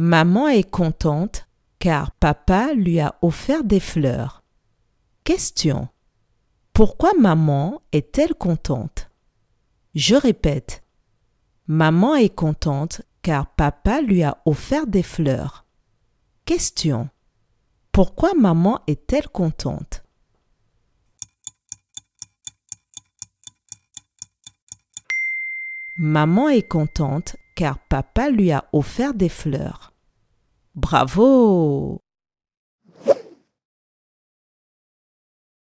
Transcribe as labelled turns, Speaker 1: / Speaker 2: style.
Speaker 1: Maman est contente car papa lui a offert des fleurs. Question. Pourquoi maman est-elle contente? Je répète. Maman est contente car papa lui a offert des fleurs. Question. Pourquoi maman est-elle contente? Maman est contente car papa lui a offert des fleurs. Bravo